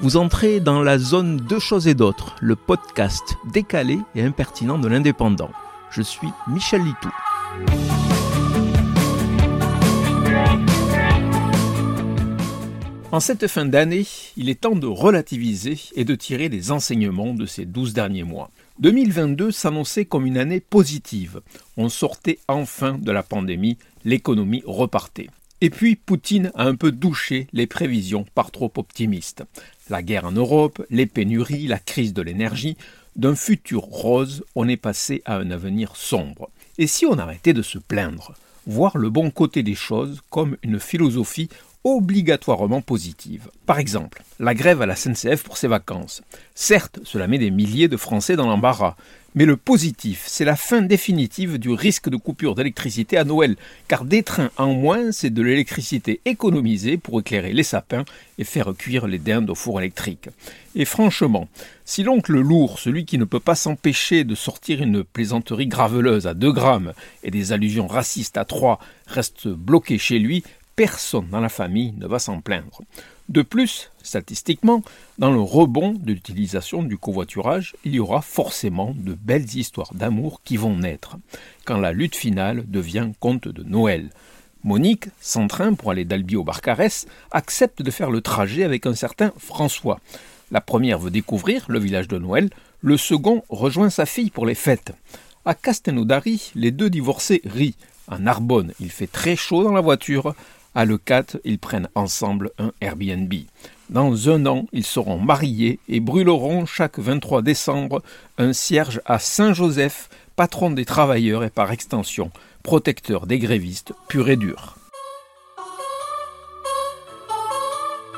Vous entrez dans la zone Deux choses et d'autres, le podcast décalé et impertinent de l'indépendant. Je suis Michel Litou. En cette fin d'année, il est temps de relativiser et de tirer les enseignements de ces douze derniers mois. 2022 s'annonçait comme une année positive. On sortait enfin de la pandémie, l'économie repartait. Et puis Poutine a un peu douché les prévisions par trop optimistes. La guerre en Europe, les pénuries, la crise de l'énergie, d'un futur rose, on est passé à un avenir sombre. Et si on arrêtait de se plaindre, voir le bon côté des choses comme une philosophie obligatoirement positive. Par exemple, la grève à la SNCF pour ses vacances. Certes, cela met des milliers de Français dans l'embarras, mais le positif, c'est la fin définitive du risque de coupure d'électricité à Noël, car des trains en moins, c'est de l'électricité économisée pour éclairer les sapins et faire cuire les dindes au four électrique. Et franchement, si l'oncle lourd, celui qui ne peut pas s'empêcher de sortir une plaisanterie graveleuse à 2 grammes et des allusions racistes à 3, reste bloqué chez lui, personne dans la famille ne va s'en plaindre. De plus, statistiquement, dans le rebond de l'utilisation du covoiturage, il y aura forcément de belles histoires d'amour qui vont naître, quand la lutte finale devient conte de Noël. Monique, sans train pour aller d'Albi au Barcarès, accepte de faire le trajet avec un certain François. La première veut découvrir le village de Noël, le second rejoint sa fille pour les fêtes. À Castelnaudary, les deux divorcés rient. À Narbonne, il fait très chaud dans la voiture. À Le 4, ils prennent ensemble un Airbnb. Dans un an, ils seront mariés et brûleront chaque 23 décembre un cierge à Saint-Joseph, patron des travailleurs et par extension protecteur des grévistes pur et dur.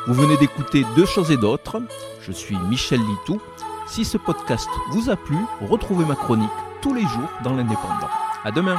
Vous venez d'écouter Deux choses et d'autres. Je suis Michel Litou. Si ce podcast vous a plu, retrouvez ma chronique tous les jours dans l'Indépendant. À demain!